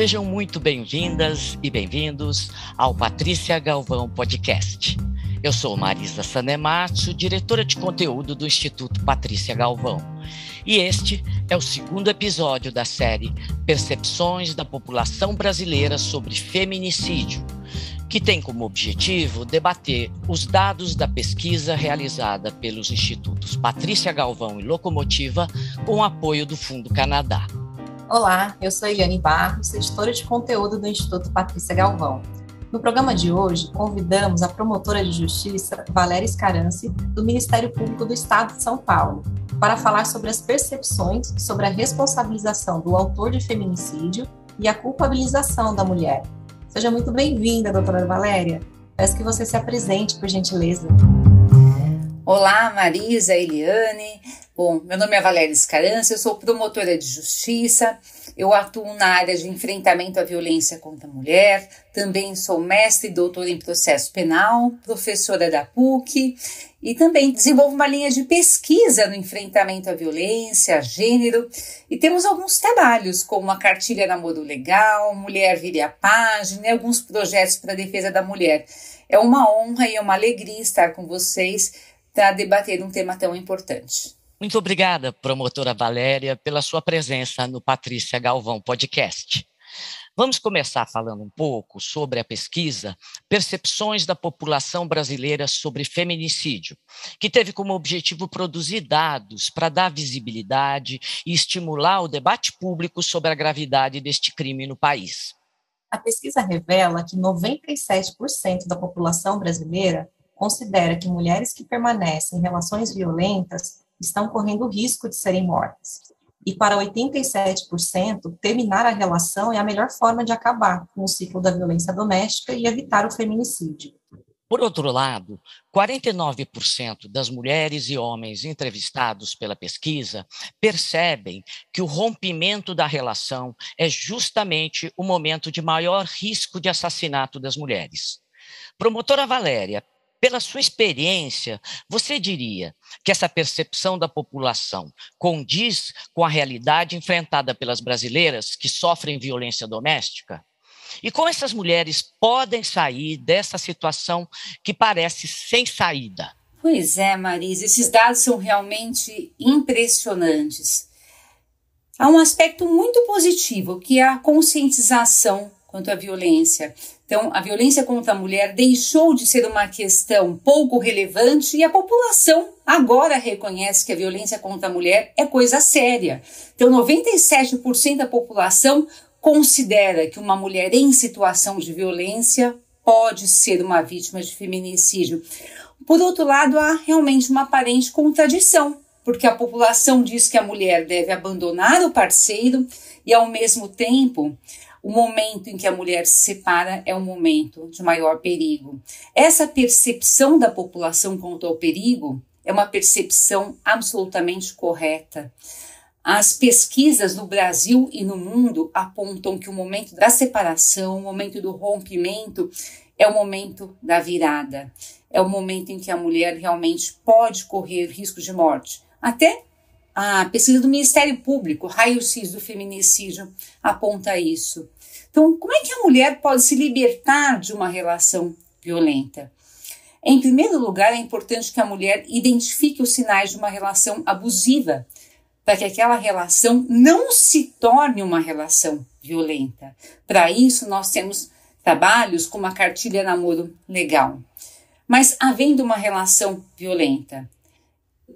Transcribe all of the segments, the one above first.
Sejam muito bem-vindas e bem-vindos ao Patrícia Galvão Podcast. Eu sou Marisa Sanematsu, diretora de conteúdo do Instituto Patrícia Galvão. E este é o segundo episódio da série Percepções da População Brasileira sobre Feminicídio, que tem como objetivo debater os dados da pesquisa realizada pelos institutos Patrícia Galvão e Locomotiva com apoio do Fundo Canadá. Olá, eu sou Eliane Barros, editora de conteúdo do Instituto Patrícia Galvão. No programa de hoje, convidamos a promotora de justiça Valéria Scarance, do Ministério Público do Estado de São Paulo, para falar sobre as percepções sobre a responsabilização do autor de feminicídio e a culpabilização da mulher. Seja muito bem-vinda, doutora Valéria. Peço que você se apresente, por gentileza. Olá, Marisa, Eliane. Bom, meu nome é Valéria Scarance, eu sou promotora de justiça, eu atuo na área de enfrentamento à violência contra a mulher, também sou mestre e doutora em processo penal, professora da PUC e também desenvolvo uma linha de pesquisa no enfrentamento à violência, gênero e temos alguns trabalhos como a cartilha Namoro Legal, Mulher Vire a Página e alguns projetos para a defesa da mulher. É uma honra e é uma alegria estar com vocês para debater um tema tão importante. Muito obrigada, promotora Valéria, pela sua presença no Patrícia Galvão Podcast. Vamos começar falando um pouco sobre a pesquisa Percepções da População Brasileira sobre Feminicídio, que teve como objetivo produzir dados para dar visibilidade e estimular o debate público sobre a gravidade deste crime no país. A pesquisa revela que 97% da população brasileira considera que mulheres que permanecem em relações violentas estão correndo risco de serem mortas. E para 87%, terminar a relação é a melhor forma de acabar com o ciclo da violência doméstica e evitar o feminicídio. Por outro lado, 49% das mulheres e homens entrevistados pela pesquisa percebem que o rompimento da relação é justamente o momento de maior risco de assassinato das mulheres. Promotora Valéria, pela sua experiência, você diria que essa percepção da população condiz com a realidade enfrentada pelas brasileiras que sofrem violência doméstica? E como essas mulheres podem sair dessa situação que parece sem saída? Pois é, Marisa, esses dados são realmente impressionantes. Há um aspecto muito positivo, que é a conscientização quanto à violência. Então, a violência contra a mulher deixou de ser uma questão pouco relevante e a população agora reconhece que a violência contra a mulher é coisa séria. Então, 97% da população considera que uma mulher em situação de violência pode ser uma vítima de feminicídio. Por outro lado, há realmente uma aparente contradição, porque a população diz que a mulher deve abandonar o parceiro e, ao mesmo tempo, o momento em que a mulher se separa é um momento de maior perigo. Essa percepção da população quanto ao perigo é uma percepção absolutamente correta. As pesquisas no Brasil e no mundo apontam que o momento da separação, o momento do rompimento, é o momento da virada. É o momento em que a mulher realmente pode correr risco de morte. Até a pesquisa do Ministério Público, raio-x do feminicídio, aponta isso. Então, como é que a mulher pode se libertar de uma relação violenta? Em primeiro lugar, é importante que a mulher identifique os sinais de uma relação abusiva, para que aquela relação não se torne uma relação violenta. Para isso, nós temos trabalhos como a cartilha namoro legal. Mas havendo uma relação violenta,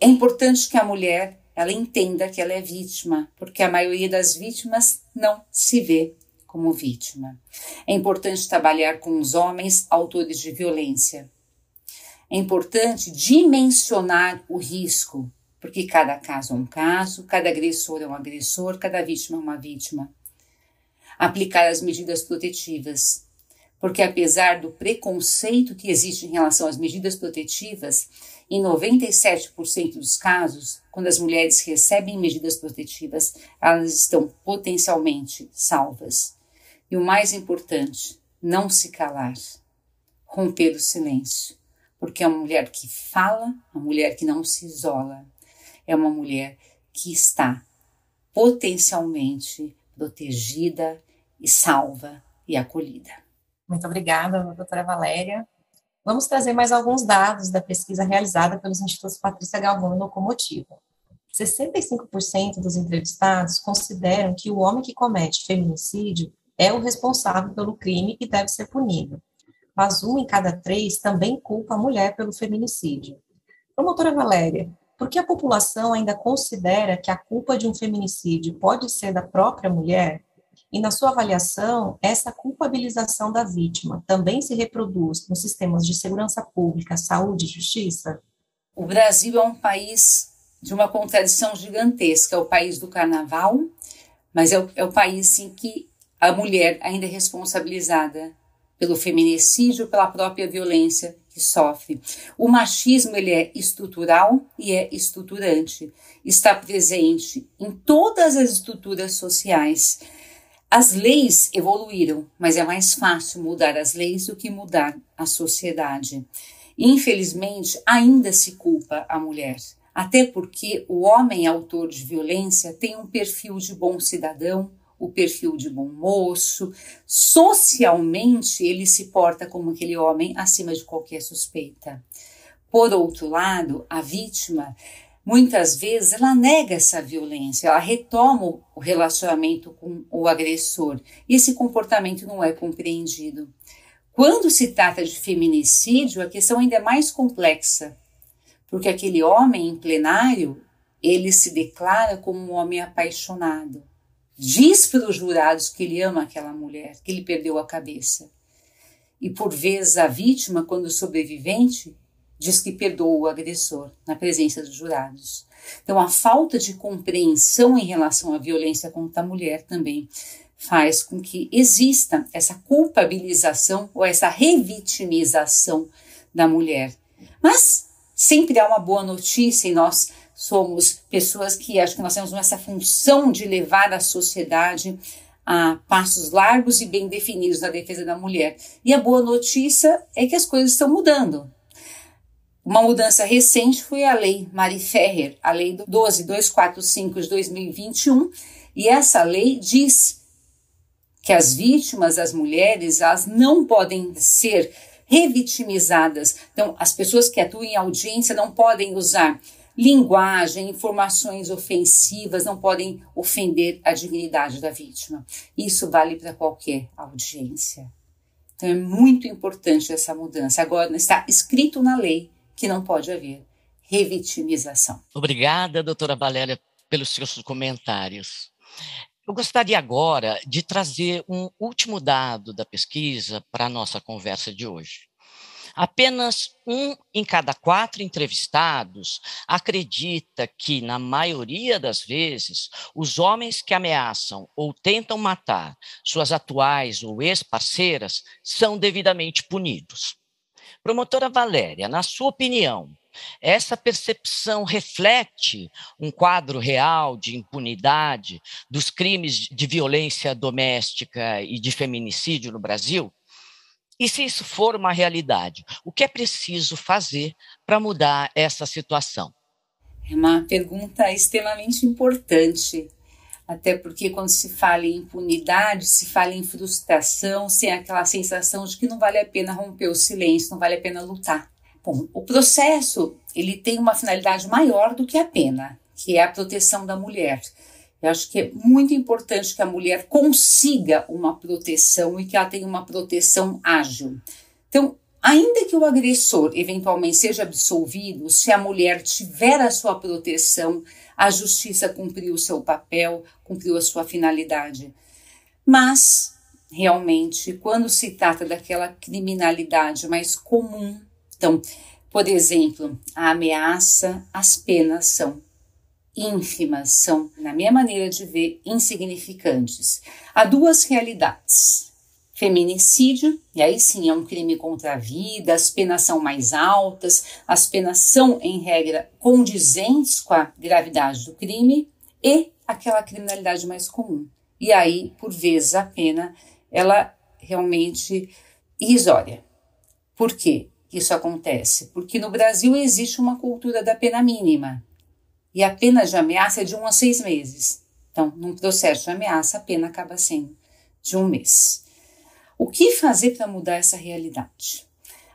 é importante que a mulher ela entenda que ela é vítima, porque a maioria das vítimas não se vê como vítima. É importante trabalhar com os homens autores de violência. É importante dimensionar o risco, porque cada caso é um caso, cada agressor é um agressor, cada vítima é uma vítima. Aplicar as medidas protetivas, porque apesar do preconceito que existe em relação às medidas protetivas, em 97% dos casos, quando as mulheres recebem medidas protetivas, elas estão potencialmente salvas. E o mais importante, não se calar, romper o silêncio, porque é uma mulher que fala, uma mulher que não se isola, é uma mulher que está potencialmente protegida e salva e acolhida. Muito obrigada, doutora Valéria. Vamos trazer mais alguns dados da pesquisa realizada pelos Institutos Patrícia Galvão e Locomotiva. 65% dos entrevistados consideram que o homem que comete feminicídio é o responsável pelo crime e deve ser punido. Mas um em cada três também culpa a mulher pelo feminicídio. Promotora Valéria, por que a população ainda considera que a culpa de um feminicídio pode ser da própria mulher? E, na sua avaliação, essa culpabilização da vítima também se reproduz nos sistemas de segurança pública, saúde e justiça? O Brasil é um país de uma contradição gigantesca. É o país do carnaval, mas é o, é o país em que a mulher ainda é responsabilizada pelo feminicídio, pela própria violência que sofre. O machismo ele é estrutural e é estruturante. Está presente em todas as estruturas sociais. As leis evoluíram, mas é mais fácil mudar as leis do que mudar a sociedade. Infelizmente, ainda se culpa a mulher. Até porque o homem autor de violência tem um perfil de bom cidadão, o perfil de bom moço. Socialmente, ele se porta como aquele homem acima de qualquer suspeita. Por outro lado, a vítima, muitas vezes, ela nega essa violência, ela retoma o relacionamento com o agressor e esse comportamento não é compreendido. Quando se trata de feminicídio, a questão ainda é mais complexa, porque aquele homem em plenário, ele se declara como um homem apaixonado. Diz para os jurados que ele ama aquela mulher, que ele perdeu a cabeça. E por vezes a vítima, quando sobrevivente, diz que perdoa o agressor na presença dos jurados. Então a falta de compreensão em relação à violência contra a mulher também faz com que exista essa culpabilização ou essa revitimização da mulher. Mas sempre há uma boa notícia e nós somos pessoas que acho que nós temos essa função de levar a sociedade a passos largos e bem definidos na defesa da mulher. E a boa notícia é que as coisas estão mudando. Uma mudança recente foi a Lei Mari Ferrer, a Lei 12245 de 2021, e essa lei diz que as vítimas, as mulheres, elas não podem ser revitimizadas. Então, as pessoas que atuam em audiência não podem usar linguagem, informações ofensivas, não podem ofender a dignidade da vítima. Isso vale para qualquer audiência. Então, é muito importante essa mudança. Agora, está escrito na lei que não pode haver revitimização. Obrigada, doutora Valéria, pelos seus comentários. Eu gostaria agora de trazer um último dado da pesquisa para a nossa conversa de hoje. Apenas um em cada quatro entrevistados acredita que, na maioria das vezes, os homens que ameaçam ou tentam matar suas atuais ou ex-parceiras são devidamente punidos. Promotora Valéria, na sua opinião, essa percepção reflete um quadro real de impunidade dos crimes de violência doméstica e de feminicídio no Brasil? E se isso for uma realidade, o que é preciso fazer para mudar essa situação? É uma pergunta extremamente importante, até porque quando se fala em impunidade, se fala em frustração, sem aquela sensação de que não vale a pena romper o silêncio, não vale a pena lutar. Bom, o processo ele tem uma finalidade maior do que a pena, que é a proteção da mulher. Eu acho que é muito importante que a mulher consiga uma proteção e que ela tenha uma proteção ágil. Então, ainda que o agressor eventualmente seja absolvido, se a mulher tiver a sua proteção, a justiça cumpriu o seu papel, cumpriu a sua finalidade. Mas, realmente, quando se trata daquela criminalidade mais comum, então, por exemplo, a ameaça, as penas são ínfimas, são, na minha maneira de ver, insignificantes. Há duas realidades. Feminicídio, e aí sim é um crime contra a vida, as penas são mais altas, as penas são, em regra, condizentes com a gravidade do crime, e aquela criminalidade mais comum. E aí, por vezes, a pena, ela realmente irrisória. Por quê? isso acontece? Porque no Brasil existe uma cultura da pena mínima e a pena de ameaça é de um a seis meses. Então, num processo de ameaça, a pena acaba sendo de um mês. O que fazer para mudar essa realidade?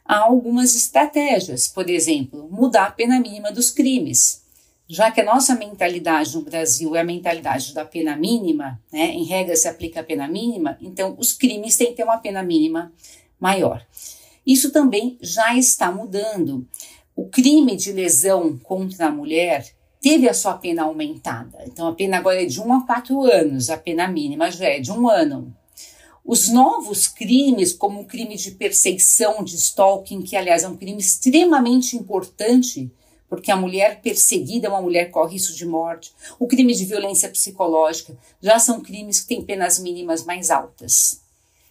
Há algumas estratégias, por exemplo, mudar a pena mínima dos crimes. Já que a nossa mentalidade no Brasil é a mentalidade da pena mínima, né, em regra se aplica a pena mínima, então os crimes têm que ter uma pena mínima maior. Isso também já está mudando. O crime de lesão contra a mulher teve a sua pena aumentada. Então a pena agora é de 1 a 4 anos, a pena mínima já é de um ano. Os novos crimes, como o crime de perseguição, de stalking, que aliás é um crime extremamente importante, porque a mulher perseguida é uma mulher corre risco de morte, o crime de violência psicológica, já são crimes que têm penas mínimas mais altas.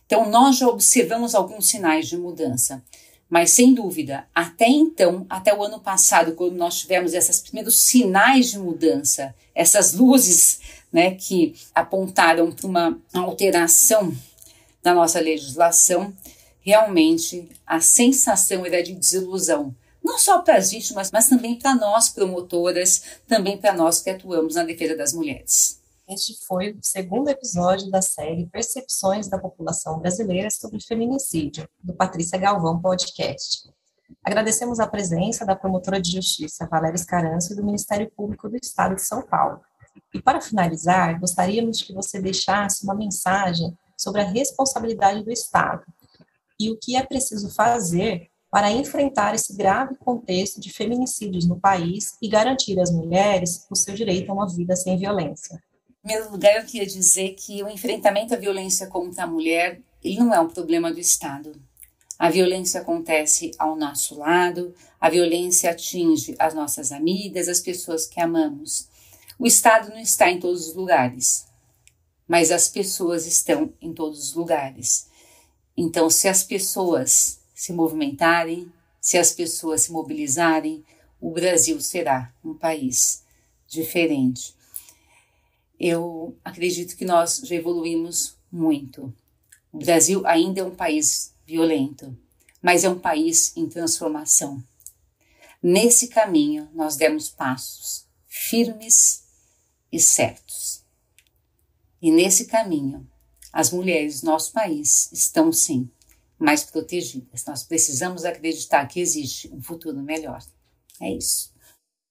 Então, nós já observamos alguns sinais de mudança. Mas, sem dúvida, até então, até o ano passado, quando nós tivemos esses primeiros sinais de mudança, essas luzes né, que apontaram para uma alteração na nossa legislação, realmente a sensação era de desilusão. Não só para as vítimas, mas também para nós promotoras, também para nós que atuamos na defesa das mulheres. Este foi o segundo episódio da série Percepções da População Brasileira sobre Feminicídio, do Patrícia Galvão Podcast. Agradecemos a presença da promotora de justiça Valéria Escaranço e do Ministério Público do Estado de São Paulo. E para finalizar, gostaríamos que você deixasse uma mensagem sobre a responsabilidade do Estado e o que é preciso fazer para enfrentar esse grave contexto de feminicídios no país e garantir às mulheres o seu direito a uma vida sem violência. Em primeiro lugar, eu queria dizer que o enfrentamento à violência contra a mulher ele não é um problema do Estado. A violência acontece ao nosso lado, a violência atinge as nossas amigas, as pessoas que amamos. O Estado não está em todos os lugares, mas as pessoas estão em todos os lugares. Então, se as pessoas se movimentarem, se as pessoas se mobilizarem, o Brasil será um país diferente. Eu acredito que nós já evoluímos muito. O Brasil ainda é um país violento, mas é um país em transformação. Nesse caminho, nós demos passos firmes e certos. E nesse caminho, as mulheres do nosso país estão sim mais protegidas. Nós precisamos acreditar que existe um futuro melhor. É isso.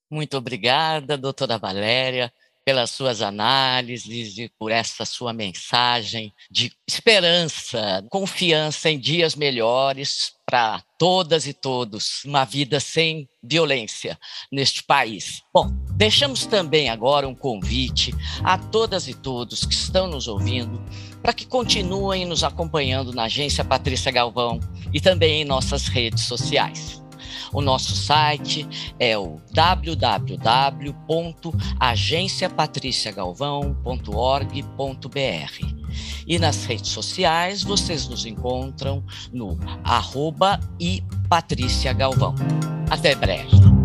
Muito obrigada, doutora Valéria, pelas suas análises e por essa sua mensagem de esperança, confiança em dias melhores para todas e todos, uma vida sem violência neste país. Bom, deixamos também agora um convite a todas e todos que estão nos ouvindo para que continuem nos acompanhando na agência Patrícia Galvão e também em nossas redes sociais. O nosso site é o www.agenciapatriciagalvão.org.br. E nas redes sociais vocês nos encontram no arroba e Patrícia Galvão. Até breve.